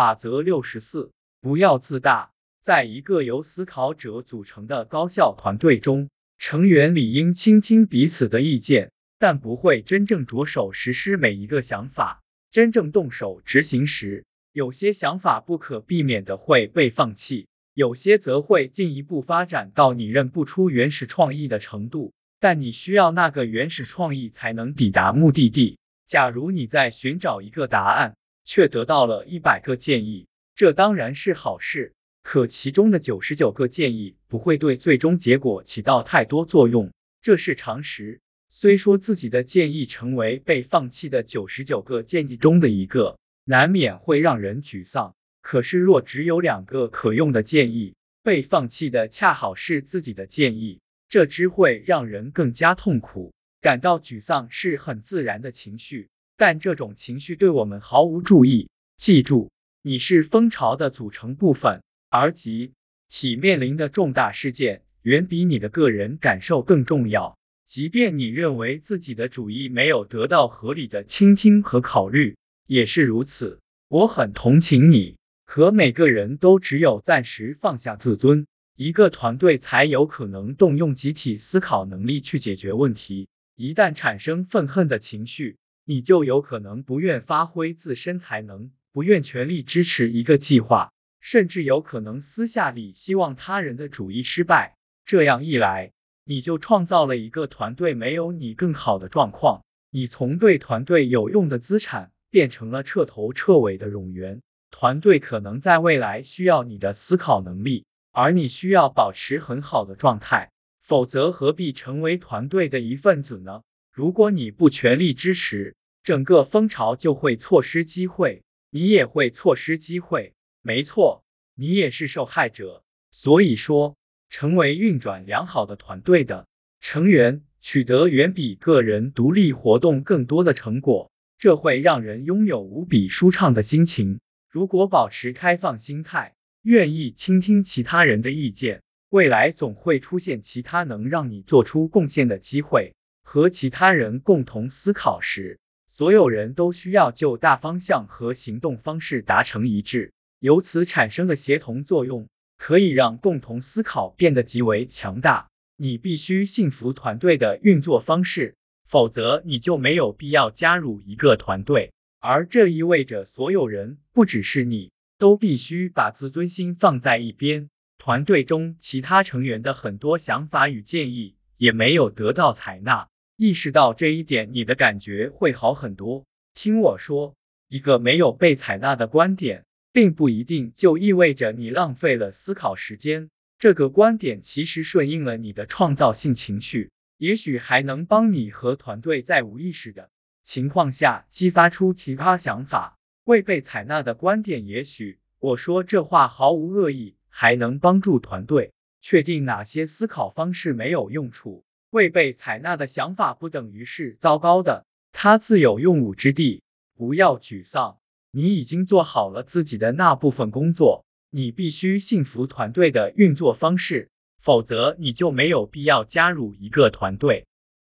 法则六十四，不要自大。在一个由思考者组成的高效团队中，成员理应倾听彼此的意见，但不会真正着手实施每一个想法。真正动手执行时，有些想法不可避免的会被放弃，有些则会进一步发展到你认不出原始创意的程度。但你需要那个原始创意才能抵达目的地。假如你在寻找一个答案，却得到了一百个建议，这当然是好事。可其中的九十九个建议不会对最终结果起到太多作用，这是常识。虽说自己的建议成为被放弃的九十九个建议中的一个，难免会让人沮丧。可是若只有两个可用的建议，被放弃的恰好是自己的建议，这只会让人更加痛苦。感到沮丧是很自然的情绪，但这种情绪对我们毫无注意。记住，你是蜂巢的组成部分，而集体面临的重大事件远比你的个人感受更重要。即便你认为自己的主意没有得到合理的倾听和考虑，也是如此。我很同情你。可每个人都只有暂时放下自尊，一个团队才有可能动用集体思考能力去解决问题。一旦产生愤恨的情绪，你就有可能不愿发挥自身才能，不愿全力支持一个计划，甚至有可能私下里希望他人的主意失败。这样一来，你就创造了一个团队没有你更好的状况，你从对团队有用的资产变成了彻头彻尾的冗员。团队可能在未来需要你的思考能力，而你需要保持很好的状态，否则何必成为团队的一份子呢？如果你不全力支持，整个蜂巢就会错失机会，你也会错失机会。没错，你也是受害者。所以说。成为运转良好的团队的成员，取得远比个人独立活动更多的成果，这会让人拥有无比舒畅的心情。如果保持开放心态，愿意倾听其他人的意见，未来总会出现其他能让你做出贡献的机会。和其他人共同思考时，所有人都需要就大方向和行动方式达成一致，由此产生的协同作用。可以让共同思考变得极为强大。你必须信服团队的运作方式，否则你就没有必要加入一个团队。而这意味着所有人，不只是你，都必须把自尊心放在一边。团队中其他成员的很多想法与建议也没有得到采纳。意识到这一点，你的感觉会好很多。听我说，一个没有被采纳的观点。并不一定就意味着你浪费了思考时间。这个观点其实顺应了你的创造性情绪，也许还能帮你和团队在无意识的情况下激发出其他想法。未被采纳的观点，也许我说这话毫无恶意，还能帮助团队确定哪些思考方式没有用处。未被采纳的想法不等于是糟糕的，它自有用武之地。不要沮丧。你已经做好了自己的那部分工作，你必须信服团队的运作方式，否则你就没有必要加入一个团队。